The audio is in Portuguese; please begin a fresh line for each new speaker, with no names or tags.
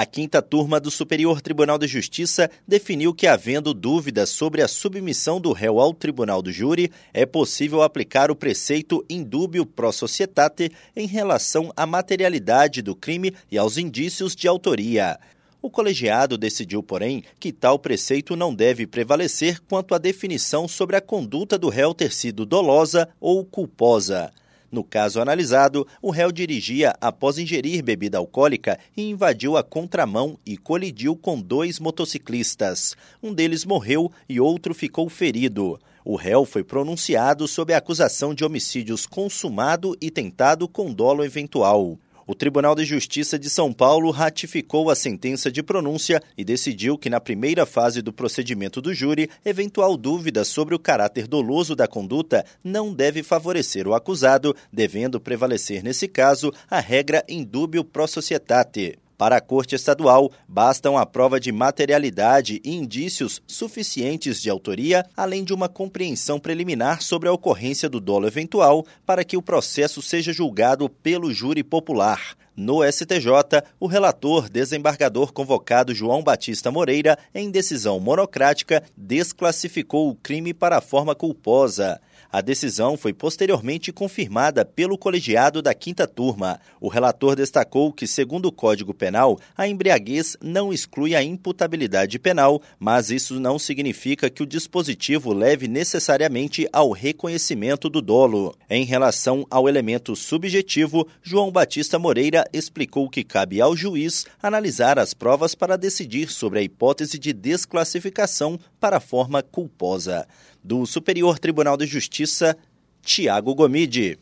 A quinta turma do Superior Tribunal de Justiça definiu que, havendo dúvidas sobre a submissão do réu ao tribunal do júri, é possível aplicar o preceito indúbio pro societate em relação à materialidade do crime e aos indícios de autoria. O colegiado decidiu, porém, que tal preceito não deve prevalecer quanto à definição sobre a conduta do réu ter sido dolosa ou culposa. No caso analisado, o réu dirigia após ingerir bebida alcoólica e invadiu a contramão e colidiu com dois motociclistas. Um deles morreu e outro ficou ferido. O réu foi pronunciado sob a acusação de homicídios consumado e tentado com dolo eventual. O Tribunal de Justiça de São Paulo ratificou a sentença de pronúncia e decidiu que, na primeira fase do procedimento do júri, eventual dúvida sobre o caráter doloso da conduta não deve favorecer o acusado, devendo prevalecer, nesse caso, a regra indúbio pro societate. Para a Corte Estadual, bastam a prova de materialidade e indícios suficientes de autoria, além de uma compreensão preliminar sobre a ocorrência do dolo eventual, para que o processo seja julgado pelo júri popular. No STJ, o relator desembargador convocado João Batista Moreira, em decisão monocrática, desclassificou o crime para a forma culposa. A decisão foi posteriormente confirmada pelo colegiado da quinta turma. O relator destacou que, segundo o Código Penal, a embriaguez não exclui a imputabilidade penal, mas isso não significa que o dispositivo leve necessariamente ao reconhecimento do dolo. Em relação ao elemento subjetivo, João Batista Moreira explicou que cabe ao juiz analisar as provas para decidir sobre a hipótese de desclassificação para forma culposa do Superior Tribunal de Justiça, Tiago Gomide.